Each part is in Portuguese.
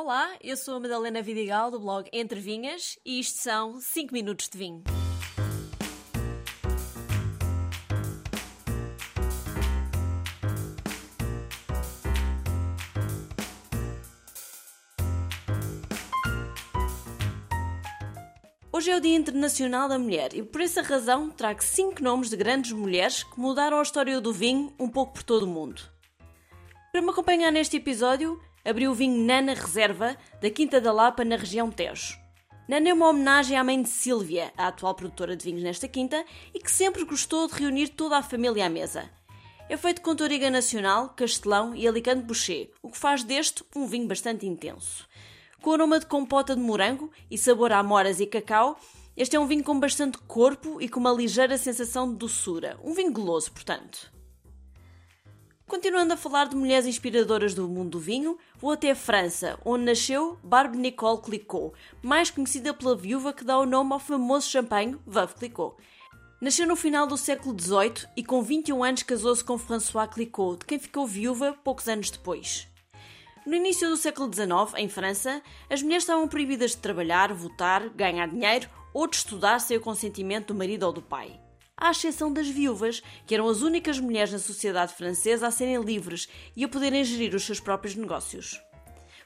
Olá, eu sou a Madalena Vidigal do blog Entre Vinhas e isto são 5 minutos de vinho. Hoje é o Dia Internacional da Mulher e por essa razão trago 5 nomes de grandes mulheres que mudaram a história do vinho um pouco por todo o mundo. Para me acompanhar neste episódio, abriu o vinho Nana Reserva, da Quinta da Lapa, na região Tejo. Nana é uma homenagem à mãe de Sílvia, a atual produtora de vinhos nesta quinta, e que sempre gostou de reunir toda a família à mesa. É feito com Toriga Nacional, Castelão e Alicante Boucher, o que faz deste um vinho bastante intenso. Com aroma de compota de morango e sabor a amoras e cacau, este é um vinho com bastante corpo e com uma ligeira sensação de doçura. Um vinho goloso, portanto. Continuando a falar de mulheres inspiradoras do mundo do vinho, vou até a França, onde nasceu Barbe Nicole Clicquot, mais conhecida pela viúva que dá o nome ao famoso champanhe Veuve Clicquot. Nasceu no final do século XVIII e com 21 anos casou-se com François Clicquot, de quem ficou viúva poucos anos depois. No início do século XIX, em França, as mulheres estavam proibidas de trabalhar, votar, ganhar dinheiro ou de estudar sem o consentimento do marido ou do pai à exceção das viúvas, que eram as únicas mulheres na sociedade francesa a serem livres e a poderem gerir os seus próprios negócios.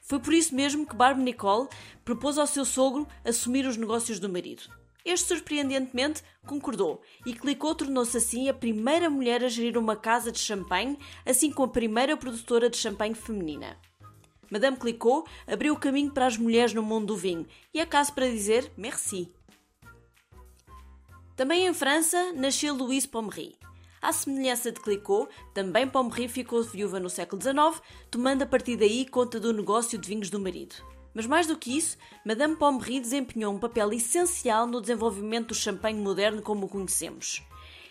Foi por isso mesmo que Barbe Nicole propôs ao seu sogro assumir os negócios do marido. Este, surpreendentemente, concordou e Clicquot tornou-se assim a primeira mulher a gerir uma casa de champanhe, assim como a primeira produtora de champanhe feminina. Madame Clicquot abriu o caminho para as mulheres no mundo do vinho e é caso para dizer merci. Também em França nasceu Louise Pommery. À semelhança de Clicquot, também Pommery ficou viúva no século XIX, tomando a partir daí conta do negócio de vinhos do marido. Mas mais do que isso, Madame Pommery desempenhou um papel essencial no desenvolvimento do champanhe moderno como o conhecemos.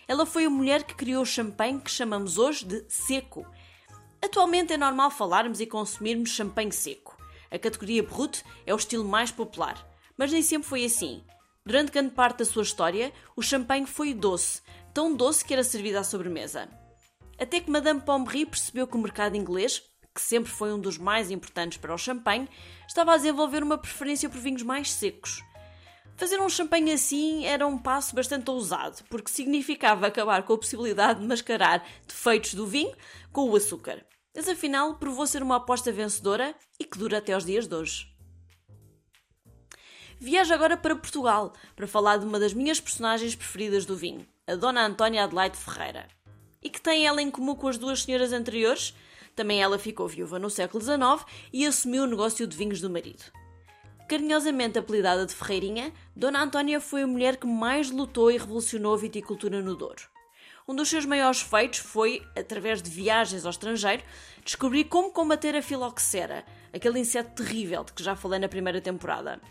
Ela foi a mulher que criou o champanhe que chamamos hoje de seco. Atualmente é normal falarmos e consumirmos champanhe seco. A categoria Brut é o estilo mais popular, mas nem sempre foi assim. Durante grande parte da sua história, o champanhe foi doce, tão doce que era servido à sobremesa. Até que Madame Pommery percebeu que o mercado inglês, que sempre foi um dos mais importantes para o champanhe, estava a desenvolver uma preferência por vinhos mais secos. Fazer um champanhe assim era um passo bastante ousado, porque significava acabar com a possibilidade de mascarar defeitos do vinho com o açúcar. Mas afinal provou ser uma aposta vencedora e que dura até aos dias de hoje. Viajo agora para Portugal para falar de uma das minhas personagens preferidas do vinho, a Dona Antónia Adelaide Ferreira. E que tem ela em comum com as duas senhoras anteriores? Também ela ficou viúva no século XIX e assumiu o negócio de vinhos do marido. Carinhosamente apelidada de Ferreirinha, Dona Antónia foi a mulher que mais lutou e revolucionou a viticultura no Douro. Um dos seus maiores feitos foi, através de viagens ao estrangeiro, descobrir como combater a filoxera, aquele inseto terrível de que já falei na primeira temporada.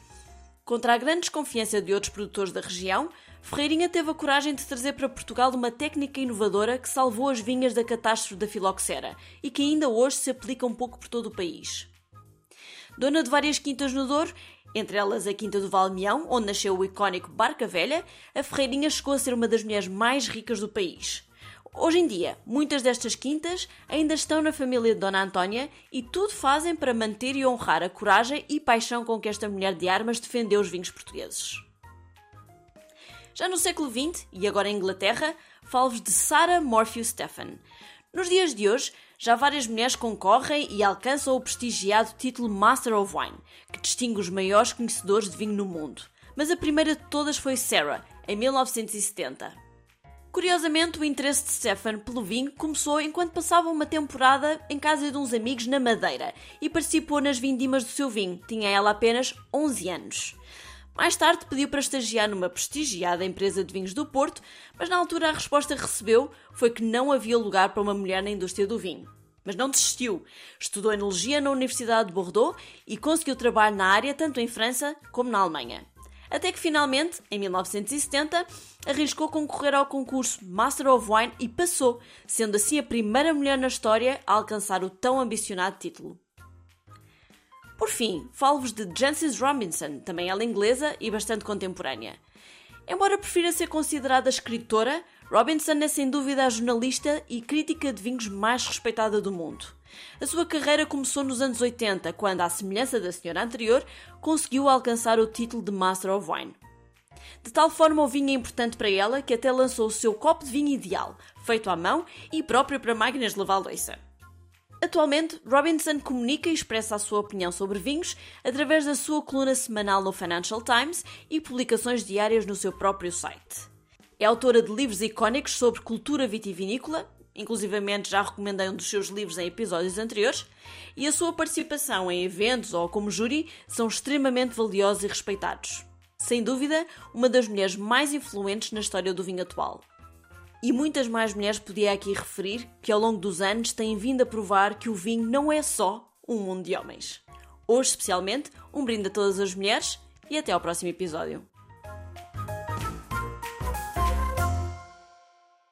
Contra a grande desconfiança de outros produtores da região, Ferreirinha teve a coragem de trazer para Portugal uma técnica inovadora que salvou as vinhas da catástrofe da filoxera e que ainda hoje se aplica um pouco por todo o país. Dona de várias quintas no Douro, entre elas a Quinta do Valmião, onde nasceu o icónico Barca Velha, a Ferreirinha chegou a ser uma das mulheres mais ricas do país. Hoje em dia, muitas destas quintas ainda estão na família de Dona Antónia e tudo fazem para manter e honrar a coragem e paixão com que esta mulher de armas defendeu os vinhos portugueses. Já no século XX, e agora em Inglaterra, falo-vos de Sarah Morphew Stephan. Nos dias de hoje, já várias mulheres concorrem e alcançam o prestigiado título Master of Wine, que distingue os maiores conhecedores de vinho no mundo. Mas a primeira de todas foi Sarah, em 1970. Curiosamente, o interesse de Stefan pelo vinho começou enquanto passava uma temporada em casa de uns amigos na Madeira e participou nas vindimas do seu vinho. Tinha ela apenas 11 anos. Mais tarde pediu para estagiar numa prestigiada empresa de vinhos do Porto, mas na altura a resposta que recebeu foi que não havia lugar para uma mulher na indústria do vinho. Mas não desistiu. Estudou enologia na Universidade de Bordeaux e conseguiu trabalho na área tanto em França como na Alemanha até que finalmente, em 1970, arriscou concorrer ao concurso Master of Wine e passou, sendo assim a primeira mulher na história a alcançar o tão ambicionado título. Por fim, falo-vos de Jancis Robinson, também ela inglesa e bastante contemporânea. Embora prefira ser considerada escritora, Robinson é sem dúvida a jornalista e crítica de vinhos mais respeitada do mundo. A sua carreira começou nos anos 80, quando, à semelhança da senhora anterior, conseguiu alcançar o título de Master of Wine. De tal forma o vinho é importante para ela que até lançou o seu copo de vinho ideal, feito à mão e próprio para máquinas de lavar louça. Atualmente, Robinson comunica e expressa a sua opinião sobre vinhos através da sua coluna semanal no Financial Times e publicações diárias no seu próprio site. É autora de livros icónicos sobre cultura vitivinícola, inclusivamente já recomendei um dos seus livros em episódios anteriores, e a sua participação em eventos ou como júri são extremamente valiosos e respeitados. Sem dúvida, uma das mulheres mais influentes na história do vinho atual. E muitas mais mulheres podia aqui referir que ao longo dos anos têm vindo a provar que o vinho não é só um mundo de homens. Hoje, especialmente, um brinde a todas as mulheres e até ao próximo episódio.